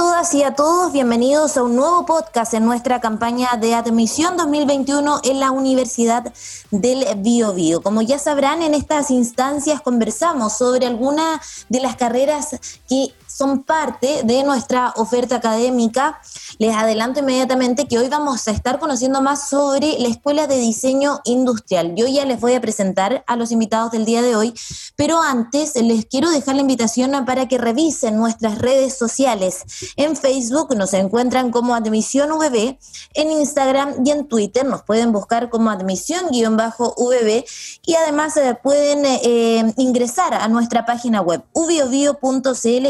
todas y a todos, bienvenidos a un nuevo podcast en nuestra campaña de admisión 2021 en la Universidad del Bio, Como ya sabrán, en estas instancias conversamos sobre algunas de las carreras que son parte de nuestra oferta académica. Les adelanto inmediatamente que hoy vamos a estar conociendo más sobre la Escuela de Diseño Industrial. Yo ya les voy a presentar a los invitados del día de hoy, pero antes les quiero dejar la invitación para que revisen nuestras redes sociales. En Facebook nos encuentran como Admisión VB, en Instagram y en Twitter nos pueden buscar como Admisión-VB y además eh, pueden eh, ingresar a nuestra página web ubiobio.cl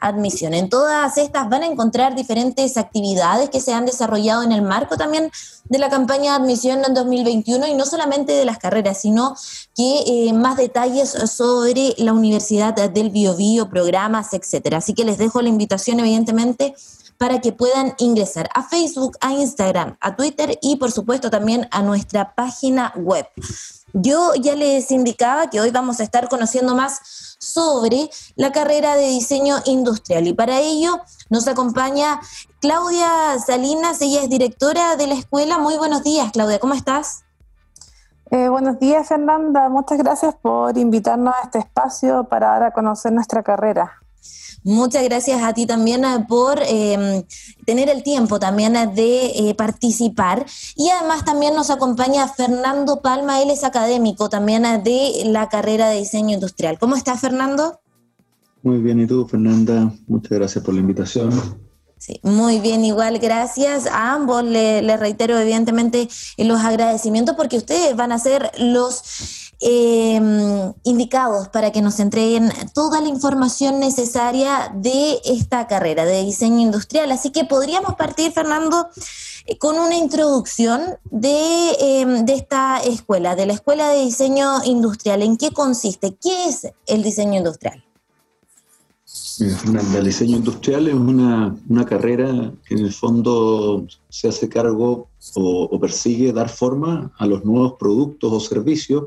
admisión. En todas estas van a encontrar diferentes actividades que se han desarrollado en el marco también de la campaña de admisión en 2021 y no solamente de las carreras, sino que eh, más detalles sobre la Universidad del Biobío, programas, etcétera. Así que les dejo la invitación, evidentemente, para que puedan ingresar a Facebook, a Instagram, a Twitter y por supuesto también a nuestra página web. Yo ya les indicaba que hoy vamos a estar conociendo más sobre la carrera de diseño industrial. Y para ello nos acompaña Claudia Salinas, ella es directora de la escuela. Muy buenos días, Claudia, ¿cómo estás? Eh, buenos días, Fernanda. Muchas gracias por invitarnos a este espacio para dar a conocer nuestra carrera. Muchas gracias a ti también eh, por em, tener el tiempo también eh, de eh, participar. Y además también nos acompaña Fernando Palma, él es académico también de la carrera de diseño industrial. ¿Cómo estás, Fernando? Muy bien, ¿y tú, Fernanda? Muchas gracias por la invitación. Sí, muy bien, igual gracias a ambos. Le, reitero evidentemente los agradecimientos porque ustedes van a ser los eh, indicados para que nos entreguen toda la información necesaria de esta carrera de diseño industrial. Así que podríamos partir, Fernando, eh, con una introducción de, em, de esta escuela, de la Escuela de Diseño Industrial. ¿En qué consiste? ¿Qué es el diseño industrial? el diseño industrial es una, una, carrera que en el fondo se hace cargo o, persigue dar forma a los nuevos productos o servicios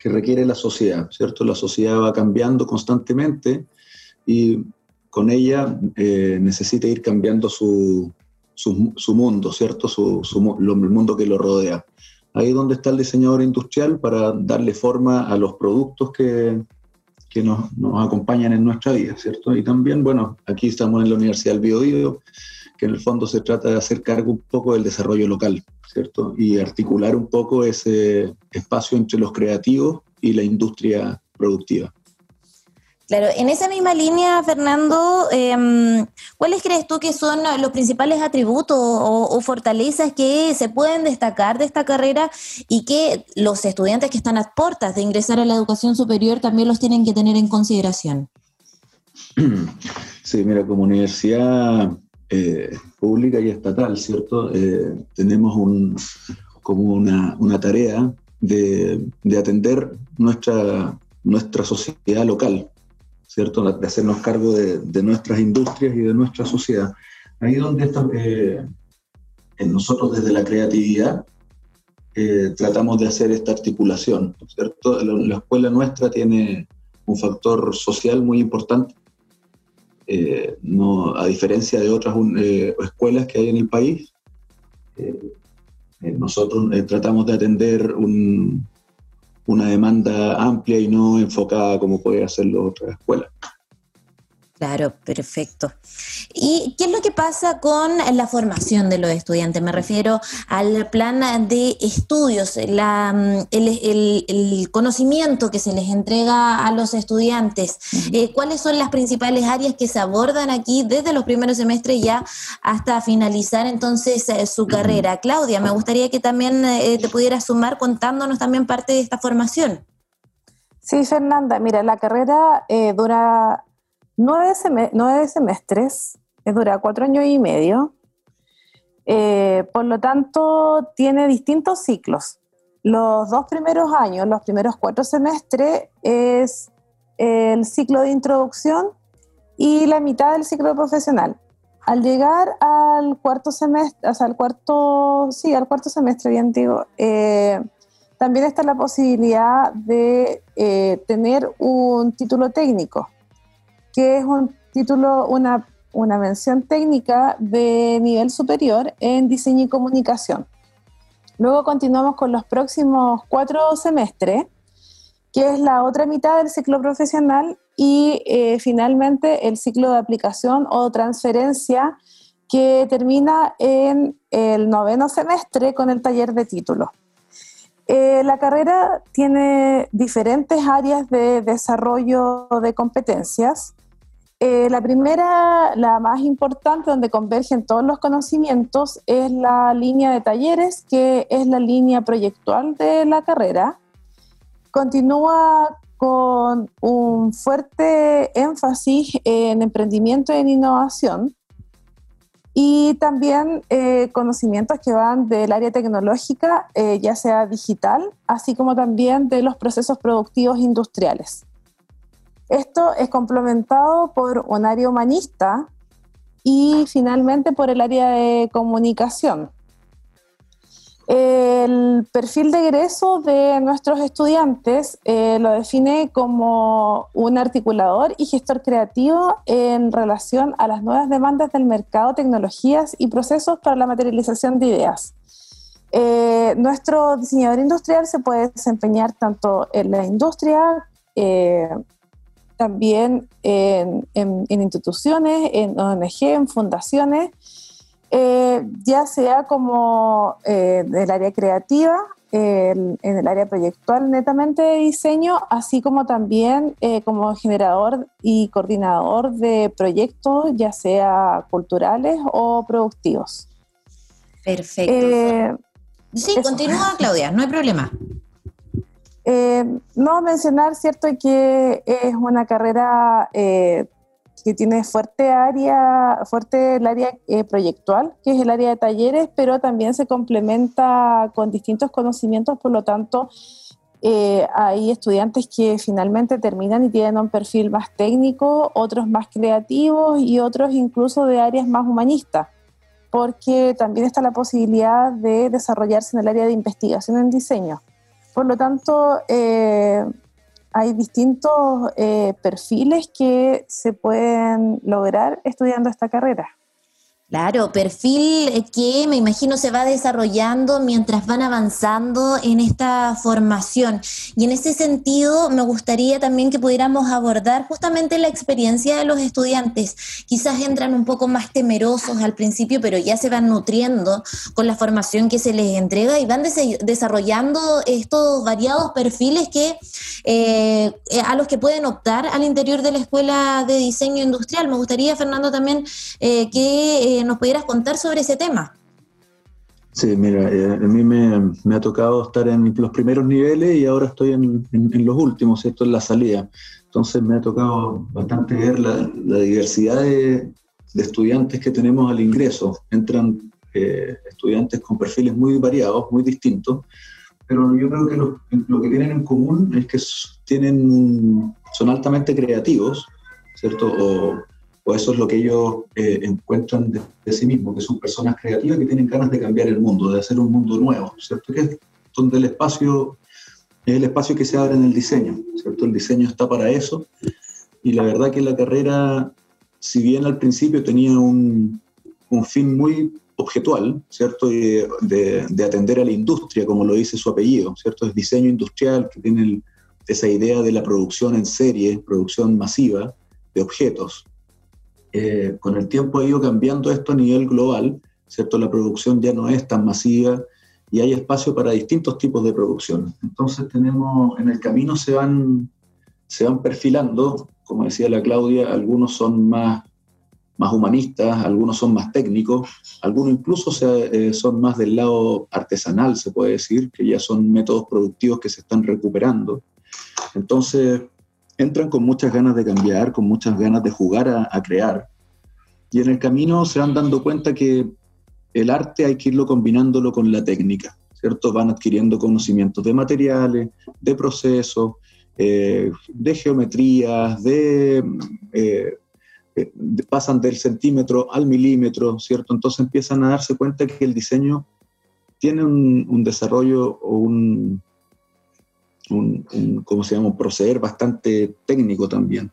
que requiere la sociedad, ¿cierto? La sociedad va cambiando constantemente y con ella eh, necesita ir cambiando su, su, mundo, ¿cierto? Su, el mundo que lo rodea. Ahí es donde está el diseñador industrial para darle forma a los productos que, que nos, nos, acompañan en nuestra vida, ¿cierto? Y también, bueno, aquí estamos en la Universidad del Biobío, que en el fondo se trata de hacer cargo un poco del desarrollo local, ¿cierto? Y articular un poco ese espacio entre los creativos y la industria productiva. Claro, en esa misma línea, Fernando, em, ¿cuáles crees tú que son los principales atributos o, fortalezas que se pueden destacar de esta carrera y que los estudiantes que están a puertas de ingresar a la educación superior también los tienen que tener en consideración? Sí, mira, como universidad eh, pública y estatal, ¿cierto? Eh, tenemos un, como una, una tarea de, de, atender nuestra, nuestra sociedad local, ¿cierto? De hacernos cargo de, de nuestras industrias y de nuestra sociedad. Ahí donde está, eh, nosotros desde la creatividad tratamos de hacer esta articulación, ¿cierto? la escuela nuestra tiene un factor social muy importante eh, no, a diferencia de otras eh, escuelas que hay en el país, eh, nosotros tratamos de atender una demanda amplia y no enfocada como puede hacerlo otras escuelas. Claro, perfecto. ¿Y qué es lo que pasa con la formación de los estudiantes? Me refiero al plan de estudios, la, el, conocimiento que se les entrega a los estudiantes. Eh, ¿Cuáles son las principales áreas que se abordan aquí desde los primeros semestres ya hasta finalizar entonces eh, su carrera? Claudia, me gustaría que también eh, te pudieras sumar contándonos también parte de esta formación. Sí, Fernanda, mira, la carrera dura nueve, semestres, dura cuatro años y medio. Eh, por lo tanto, tiene distintos ciclos. Los dos primeros años, los primeros cuatro semestres, es el ciclo de introducción y la mitad del ciclo profesional. Al llegar al cuarto semestre, al cuarto, sí, al cuarto semestre, bien eh, también está la posibilidad de eh, tener un título técnico que es un título, una una mención técnica de nivel superior en diseño y comunicación. Luego continuamos con los próximos cuatro semestres, que es la otra mitad del ciclo profesional y eh, finalmente el ciclo de aplicación o transferencia que termina en el noveno semestre con el taller de título. Eh, la carrera tiene diferentes áreas de desarrollo de competencias. Eh, la primera, la más importante, donde convergen todos los conocimientos, es la línea de talleres, que es la línea proyectual de la carrera. Continúa con un fuerte énfasis en emprendimiento y en innovación y también eh, conocimientos que van del área tecnológica, eh, ya sea digital, así como también de los procesos productivos industriales. Esto es complementado por un área humanista y finalmente por el área de comunicación. El perfil de egreso de nuestros estudiantes eh, lo define como un articulador y gestor creativo en relación a las nuevas demandas del mercado, tecnologías y procesos para la materialización de ideas. Eh, nuestro diseñador industrial se puede desempeñar tanto en la industria, eh, también en, en instituciones, en ONG, en fundaciones, eh, ya sea como eh, del área creativa, en el área proyectual netamente de diseño, así como también eh, como generador y coordinador de proyectos, ya sea culturales o productivos. Perfecto. sí, continúa Claudia, no hay problema. No mencionar, cierto, que es una carrera que tiene fuerte área, fuerte el área eh, proyectual, que es el área de talleres, pero también se complementa con distintos conocimientos, por lo tanto, eh, hay estudiantes que finalmente terminan y tienen un perfil más técnico, otros más creativos y otros incluso de áreas más humanistas, porque también está la posibilidad de desarrollarse en el área de investigación en diseño. Por lo tanto, eh, hay distintos eh, perfiles que se pueden lograr estudiando esta carrera. Claro, perfil que me imagino se va desarrollando mientras van avanzando en esta formación. Y en ese sentido, me gustaría también que pudiéramos abordar justamente la experiencia de los estudiantes. Quizás entran un poco más temerosos al principio, pero ya se van nutriendo con la formación que se les entrega y van desarrollando estos variados perfiles que eh, a los que pueden optar al interior de la Escuela de Diseño Industrial. Me gustaría, Fernando, también eh, que nos pudieras contar sobre ese tema. Sí, mira, eh, a mí me, ha tocado estar en los primeros niveles y ahora estoy en, los últimos, esto es la salida. Entonces me ha tocado bastante ver la, diversidad de, estudiantes que tenemos al ingreso. Entran eh, estudiantes con perfiles muy variados, muy distintos, pero yo creo que lo, lo, que tienen en común es que tienen, son altamente creativos, ¿cierto? O, eso es lo que ellos eh, encuentran de, sí mismos, que son personas creativas que tienen ganas de cambiar el mundo, de hacer un mundo nuevo, ¿cierto? Que es donde el espacio es el espacio que se abre en el diseño, ¿cierto? El diseño está para eso y la verdad que la carrera, si bien al principio tenía un, un fin muy objetual, ¿cierto? De, de, atender a la industria, como lo dice su apellido, ¿cierto? Es diseño industrial que tiene esa idea de la producción en serie, producción masiva de objetos, eh, con el tiempo ha ido cambiando esto a nivel global, ¿cierto? La producción ya no es tan masiva y hay espacio para distintos tipos de producción. Entonces tenemos, en el camino se van, se van perfilando, como decía la Claudia, algunos son más, más humanistas, algunos son más técnicos, algunos incluso eh, son más del lado artesanal, se puede decir, que ya son métodos productivos que se están recuperando. Entonces, entran con muchas ganas de cambiar, con muchas ganas de jugar a, crear. Y en el camino se van dando cuenta que el arte hay que irlo combinándolo con la técnica, ¿cierto? Van adquiriendo conocimientos de materiales, de procesos, eh, de geometrías, eh, de, pasan del centímetro al milímetro, ¿cierto? Entonces empiezan a darse cuenta que el diseño tiene un desarrollo o un, un, ¿cómo se llama? proceder bastante técnico también.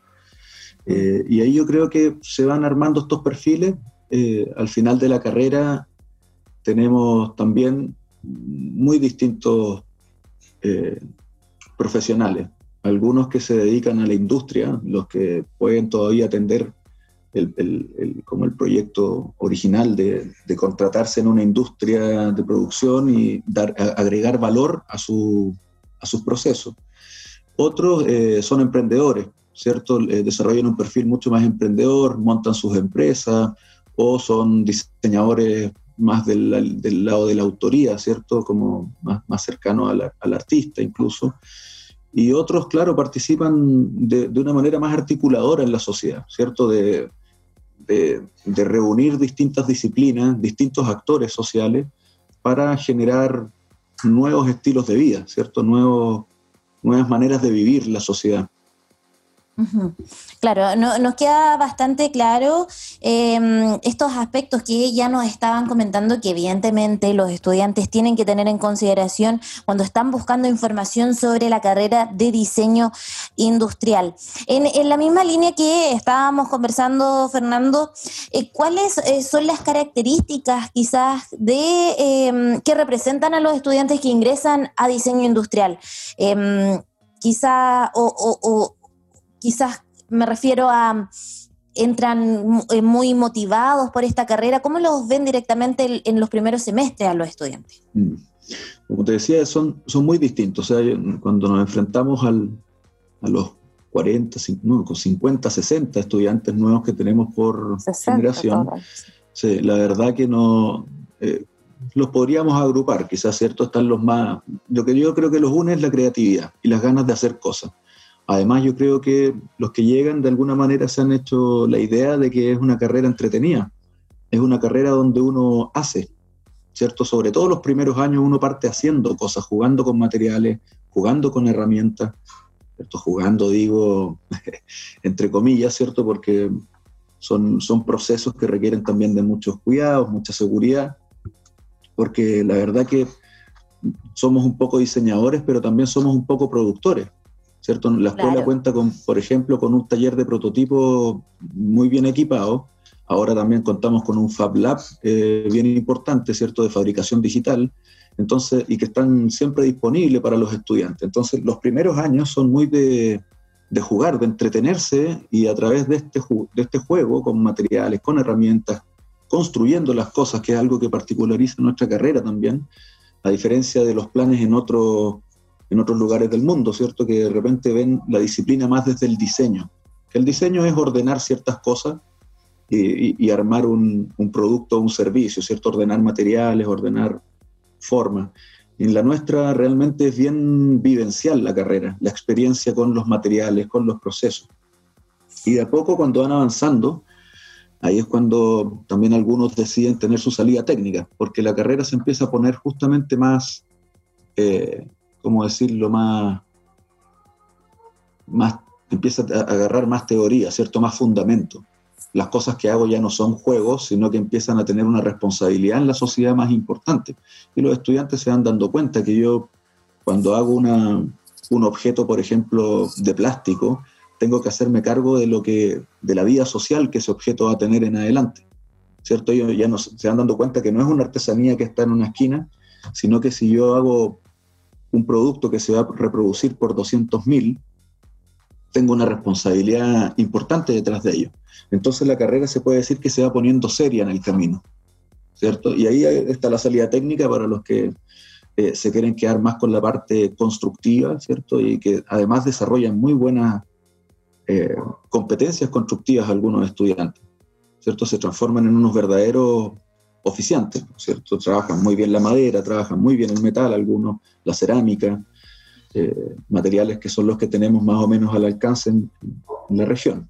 Eh, y ahí yo creo que se van armando estos perfiles. Eh, al final de la carrera tenemos también muy distintos eh, profesionales. Algunos que se dedican a la industria, los que pueden todavía atender el, como el proyecto original de, contratarse en una industria de producción y agregar valor a, su, a sus procesos. Otros son emprendedores, ¿cierto? Eh, desarrollan un perfil mucho más emprendedor, montan sus empresas o son diseñadores más del, del lado de la autoría, ¿cierto? Como más, más cercano al, artista incluso. Y otros, claro, participan de, de, una manera más articuladora en la sociedad, ¿cierto? De, de, de reunir distintas disciplinas, distintos actores sociales para generar nuevos estilos de vida, ¿cierto? Nuevos, nuevas maneras de vivir la sociedad. Claro, nos queda bastante claro em, estos aspectos que ya nos estaban comentando que evidentemente los estudiantes tienen que tener en consideración cuando están buscando información sobre la carrera de diseño industrial. En, la misma línea que estábamos conversando, Fernando, eh, ¿cuáles eh, son las características quizás de em, que representan a los estudiantes que ingresan a diseño industrial? Em, quizá o quizás me refiero a entran eh, muy motivados por esta carrera. ¿Cómo los ven directamente en los primeros semestres a los estudiantes? Mm. Como te decía, son, son muy distintos. O sea, cuando nos enfrentamos al, a los 40, 50, 60 estudiantes nuevos que tenemos por generación, la verdad que no... Eh, los podríamos agrupar, quizás, ¿cierto? Están los más... Lo que yo creo que los une es la creatividad y las ganas de hacer cosas. Además, yo creo que los que llegan de alguna manera se han hecho la idea de que es una carrera entretenida, es una carrera donde uno hace, ¿cierto? Sobre todo los primeros años uno parte haciendo cosas, jugando con materiales, jugando con herramientas, ¿cierto? Jugando, digo, entre comillas, ¿cierto? Porque son, son procesos que requieren también de muchos cuidados, mucha seguridad, porque la verdad que somos un poco diseñadores, pero también somos un poco productores. ¿Cierto? La escuela cuenta con, por ejemplo, con un taller de prototipo muy bien equipado. Ahora también contamos con un Fab Lab eh, bien importante, ¿cierto? De fabricación digital. Entonces, y que están siempre disponibles para los estudiantes. Entonces, los primeros años son muy de, de jugar, de entretenerse y a través de este, de este juego, con materiales, con herramientas, construyendo las cosas, que es algo que particulariza nuestra carrera también, a diferencia de los planes en otros en otros lugares del mundo, ¿cierto? Que de repente ven la disciplina más desde el diseño. El diseño es ordenar ciertas cosas y, armar un, un, producto o un servicio, ¿cierto? Ordenar materiales, ordenar formas. En la nuestra realmente es bien vivencial la carrera, la experiencia con los materiales, con los procesos. Y de a poco cuando van avanzando, ahí es cuando también algunos deciden tener su salida técnica, porque la carrera se empieza a poner justamente más, eh, ¿cómo decirlo?, más, más, empieza a agarrar más teoría, ¿cierto?, más fundamento. Las cosas que hago ya no son juegos, sino que empiezan a tener una responsabilidad en la sociedad más importante. Y los estudiantes se van dando cuenta que yo, cuando hago una, un objeto, por ejemplo, de plástico, tengo que hacerme cargo de lo que, de la vida social que ese objeto va a tener en adelante. ¿Cierto? Ellos ya no, se van dando cuenta que no es una artesanía que está en una esquina, sino que si yo hago un producto que se va a reproducir por 200.000, tengo una responsabilidad importante detrás de ello. Entonces la carrera se puede decir que se va poniendo seria en el camino, ¿cierto? Y ahí está la salida técnica para los que eh, se quieren quedar más con la parte constructiva, ¿cierto? Y que además desarrollan muy buenas eh, competencias constructivas algunos estudiantes, ¿cierto? Se transforman en unos verdaderos oficiantes, ¿cierto? Trabajan muy bien la madera, trabajan muy bien el metal, algunos la cerámica, eh, materiales que son los que tenemos más o menos al alcance en, la región.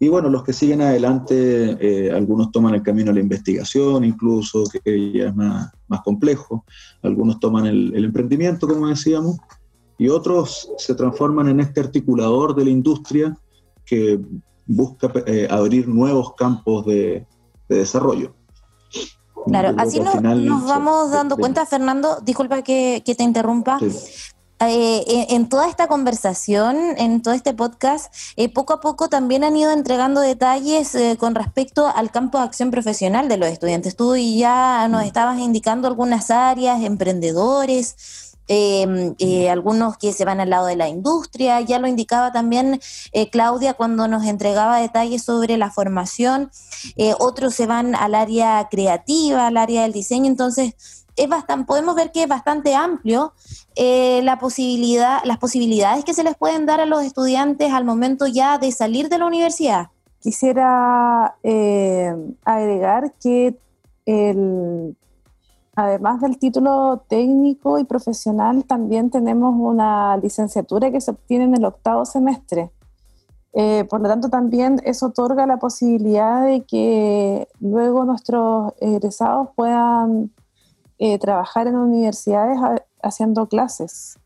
Y bueno, los que siguen adelante, eh, algunos toman el camino a la investigación, incluso, que ya es más, más complejo, algunos toman el, emprendimiento, como decíamos, y otros se transforman en este articulador de la industria que busca eh, abrir nuevos campos de, de desarrollo. Claro, así nos vamos dando cuenta, Fernando, disculpa que, te interrumpa, eh, en toda esta conversación, en todo este podcast, eh, poco a poco también han ido entregando detalles eh, con respecto al campo de acción profesional de los estudiantes. Tú ya nos mm. estabas indicando algunas áreas, emprendedores, Em, eh, algunos que se van al lado de la industria, ya lo indicaba también eh, Claudia cuando nos entregaba detalles sobre la formación, eh, otros se van al área creativa, al área del diseño, entonces es bastante, podemos ver que es bastante amplio la posibilidad, las posibilidades que se les pueden dar a los estudiantes al momento ya de salir de la universidad. Quisiera agregar que el Además del título técnico y profesional, también tenemos una licenciatura que se obtiene en el octavo semestre. Eh, por lo tanto, también eso otorga la posibilidad de que luego nuestros egresados puedan eh, trabajar en universidades haciendo clases.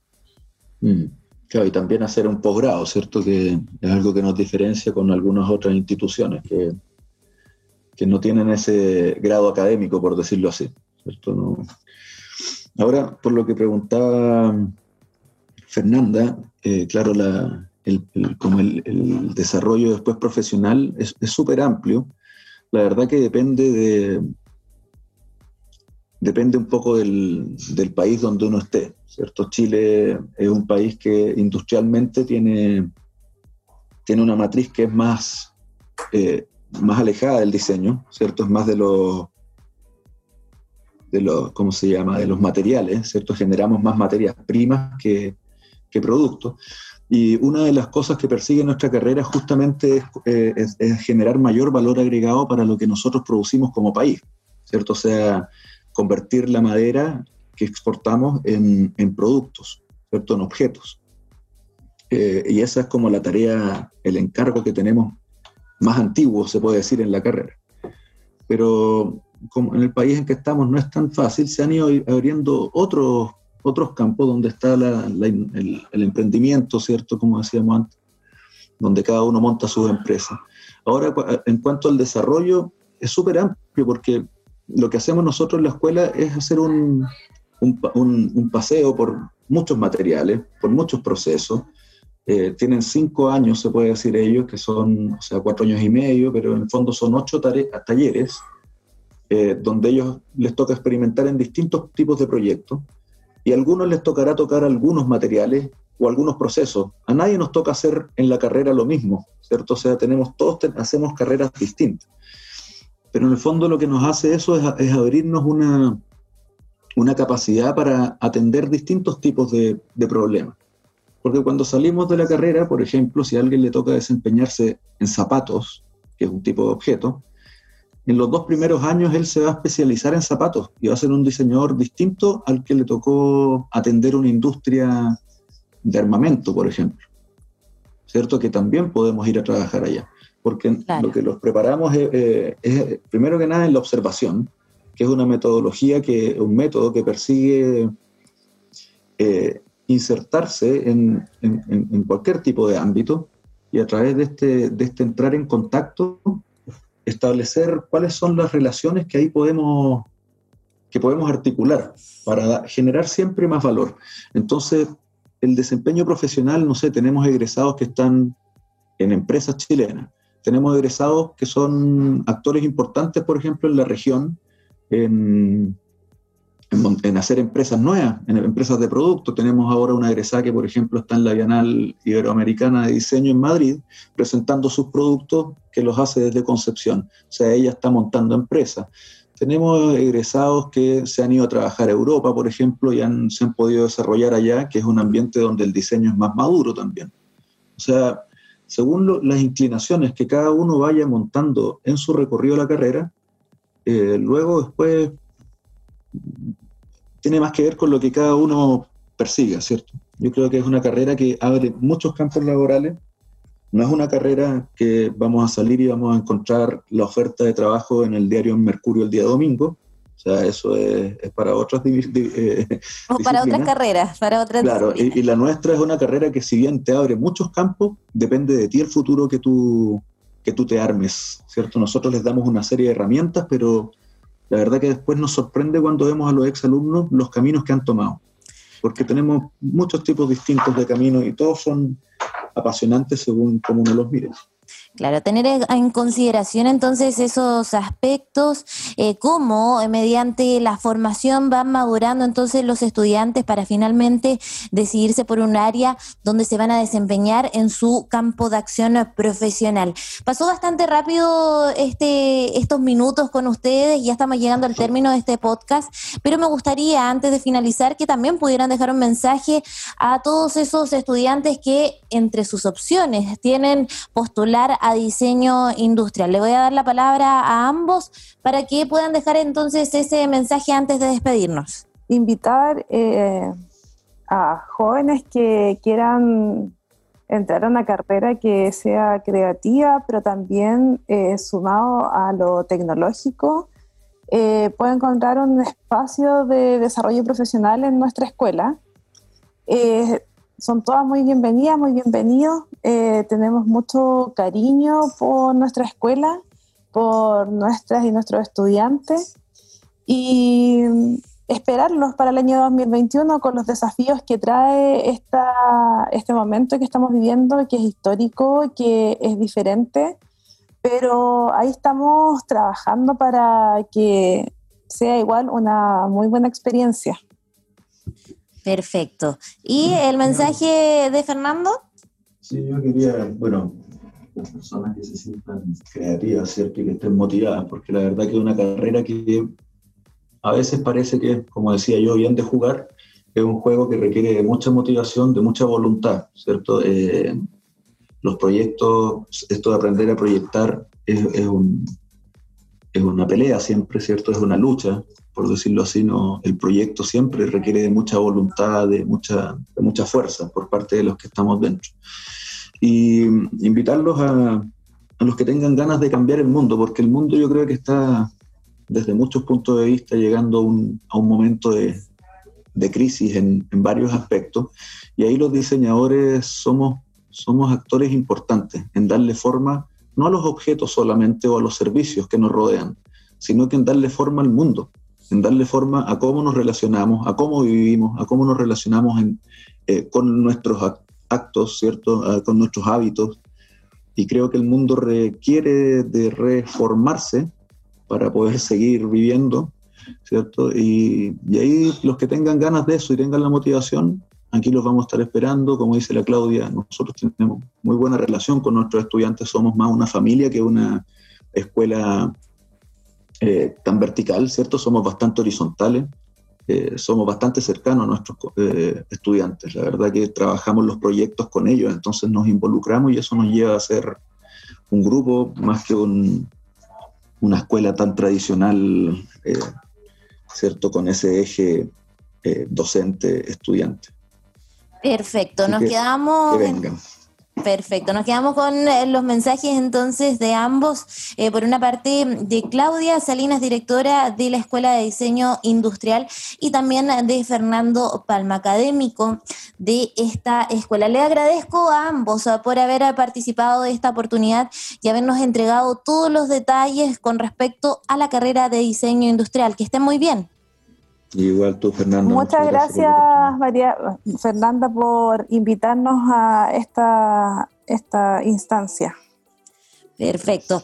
Mm, claro, y también hacer un posgrado, ¿cierto? Que es algo que nos diferencia con algunas otras instituciones que, que no tienen ese grado académico, por decirlo así. Ahora, por lo que preguntaba Fernanda, eh, claro, el, como el, desarrollo después profesional es súper amplio. La verdad que depende de depende un poco del, país donde uno esté, ¿cierto? Chile es un país que industrialmente tiene, tiene una matriz que es más, eh, más alejada del diseño, ¿cierto? Es más de los de los, ¿cómo se llama?, de los materiales, ¿cierto? Generamos más materias primas que, que productos. Y una de las cosas que persigue nuestra carrera justamente eh, es, es, generar mayor valor agregado para lo que nosotros producimos como país, ¿cierto? O sea, convertir la madera que exportamos en, en productos, ¿cierto? En objetos. Eh, y esa es como la tarea, el encargo que tenemos más antiguo, se puede decir, en la carrera. Pero como en el país en que estamos no es tan fácil, se han ido abriendo otros, otros campos donde está el, emprendimiento, ¿cierto? Como decíamos antes, donde cada uno monta su empresa. Ahora, en cuanto al desarrollo, es súper amplio porque lo que hacemos nosotros en la escuela es hacer un, un, paseo por muchos materiales, por muchos procesos. Eh, tienen cinco años, se puede decir ellos, que son, o sea, cuatro años y medio, pero en el fondo son ocho talleres eh, donde ellos les toca experimentar en distintos tipos de proyectos y a algunos les tocará tocar algunos materiales o algunos procesos. A nadie nos toca hacer en la carrera lo mismo, ¿cierto? O sea, tenemos todos hacemos carreras distintas. Pero en el fondo lo que nos hace eso es, abrirnos una, una capacidad para atender distintos tipos de, de problemas. Porque cuando salimos de la carrera, por ejemplo, si a alguien le toca desempeñarse en zapatos, que es un tipo de objeto, en los dos primeros años él se va a especializar en zapatos y va a ser un diseñador distinto al que le tocó atender una industria de armamento, por ejemplo. ¿Cierto? Que también podemos ir a trabajar allá. Porque lo que los preparamos es, primero que nada, en la observación, que es una metodología, que, un método que persigue eh, insertarse en, en, cualquier tipo de ámbito y a través de este, de este entrar en contacto establecer cuáles son las relaciones que ahí podemos, que podemos articular para generar siempre más valor. Entonces, el desempeño profesional, no sé, tenemos egresados que están en empresas chilenas, tenemos egresados que son actores importantes, por ejemplo, en la región, en, en, hacer empresas nuevas, en empresas de producto. Tenemos ahora una egresada que, por ejemplo, está en la Bienal Iberoamericana de Diseño en Madrid, presentando sus productos que los hace desde concepción. O sea, ella está montando empresas. Tenemos egresados que se han ido a trabajar a Europa, por ejemplo, y han, se han podido desarrollar allá, que es un ambiente donde el diseño es más maduro también. O sea, según las inclinaciones que cada uno vaya montando en su recorrido de la carrera, eh, luego después tiene más que ver con lo que cada uno persiga, ¿cierto? Yo creo que es una carrera que abre muchos campos laborales. No es una carrera que vamos a salir y vamos a encontrar la oferta de trabajo en el diario Mercurio el día domingo. O sea, eso es, para otras eh, O para otras carreras, para otras Claro, y, y, la nuestra es una carrera que si bien te abre muchos campos, depende de ti el futuro que tú, que tú te armes, ¿cierto? Nosotros les damos una serie de herramientas, pero la verdad que después nos sorprende cuando vemos a los exalumnos los caminos que han tomado. porque tenemos muchos tipos distintos de caminos y todos son apasionantes según cómo uno los mire. Claro, tener en consideración entonces esos aspectos, eh, cómo eh, mediante la formación van madurando entonces los estudiantes para finalmente decidirse por un área donde se van a desempeñar en su campo de acción profesional. Pasó bastante rápido este, estos minutos con ustedes, ya estamos llegando al término de este podcast, pero me gustaría antes de finalizar que también pudieran dejar un mensaje a todos esos estudiantes que entre sus opciones tienen postular a diseño industrial. Le voy a dar la palabra a ambos para que puedan dejar entonces ese mensaje antes de despedirnos. Invitar eh, a jóvenes que quieran entrar a una carrera que sea creativa, pero también eh, sumado a lo tecnológico, eh, puede encontrar un espacio de desarrollo profesional en nuestra escuela. Eh, son todas muy bienvenidas, muy bienvenidos. Eh, tenemos mucho cariño por nuestra escuela, por nuestras y nuestros estudiantes y esperarlos para el año 2021 con los desafíos que trae esta, este momento que estamos viviendo, que es histórico, que es diferente, pero ahí estamos trabajando para que sea igual una muy buena experiencia. Perfecto. ¿Y el mensaje de Fernando? Sí, yo quería, bueno, las personas que se sientan creativas, ¿cierto? Y que estén motivadas, porque la verdad que es una carrera que a veces parece que, como decía yo, bien de jugar, es un juego que requiere de mucha motivación, de mucha voluntad, ¿cierto? Eh, los proyectos, esto de aprender a proyectar es, es, un, es una pelea siempre, ¿cierto? Es una lucha, por decirlo así, no, el proyecto siempre requiere de mucha voluntad, de mucha, de mucha fuerza por parte de los que estamos dentro. Y invitarlos a, a los que tengan ganas de cambiar el mundo, porque el mundo yo creo que está desde muchos puntos de vista llegando a un, a un momento de, de crisis en, en, varios aspectos, y ahí los diseñadores somos, somos actores importantes en darle forma no a los objetos solamente o a los servicios que nos rodean, sino que en darle forma al mundo en darle forma a cómo nos relacionamos, a cómo vivimos, a cómo nos relacionamos en, eh, con nuestros actos, ¿cierto? Ah, con nuestros hábitos. Y creo que el mundo requiere de reformarse para poder seguir viviendo, ¿cierto? Y, y, ahí los que tengan ganas de eso y tengan la motivación, aquí los vamos a estar esperando. Como dice la Claudia, nosotros tenemos muy buena relación con nuestros estudiantes, somos más una familia que una escuela eh, tan vertical, ¿cierto? Somos bastante horizontales, eh, somos bastante cercanos a nuestros eh, estudiantes. La verdad que trabajamos los proyectos con ellos, entonces nos involucramos y eso nos lleva a ser un grupo más que un, una escuela tan tradicional, ¿cierto? Con ese eje docente-estudiante. Perfecto, nos quedamos... Perfecto, nos quedamos con eh, los mensajes entonces de ambos. Eh, por una parte, de Claudia Salinas, directora de la Escuela de Diseño Industrial, y también de Fernando Palma, académico de esta escuela. Le agradezco a ambos eh, por haber participado de esta oportunidad y habernos entregado todos los detalles con respecto a la carrera de diseño industrial. Que estén muy bien. Igual tú, Fernando. Muchas, gracias, María Fernanda, por invitarnos a esta, esta instancia. Perfecto.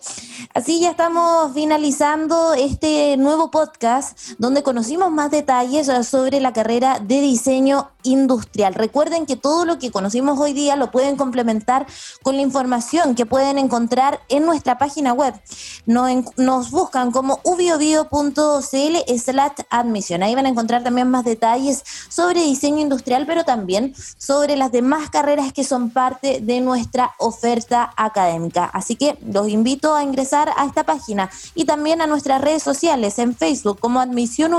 Así ya estamos finalizando este nuevo podcast donde conocimos más detalles sobre la carrera de diseño industrial. Recuerden que todo lo que conocimos hoy día lo pueden complementar con la información que pueden encontrar en nuestra página web. Nos, buscan como ubiobio.cl slash admisión. Ahí van a encontrar también más detalles sobre diseño industrial, pero también sobre las demás carreras que son parte de nuestra oferta académica. Así que los invito a ingresar a esta página y también a nuestras redes sociales en Facebook como Admisión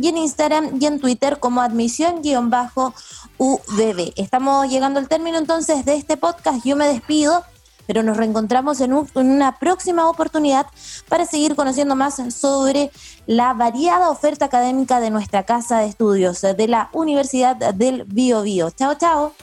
y en Instagram y en Twitter como admisión-UBB. Estamos llegando al término entonces de este podcast. Yo me despido, pero nos reencontramos en, en, una próxima oportunidad para seguir conociendo más sobre la variada oferta académica de nuestra casa de estudios de la Universidad del Bio Bio. Chao, chao.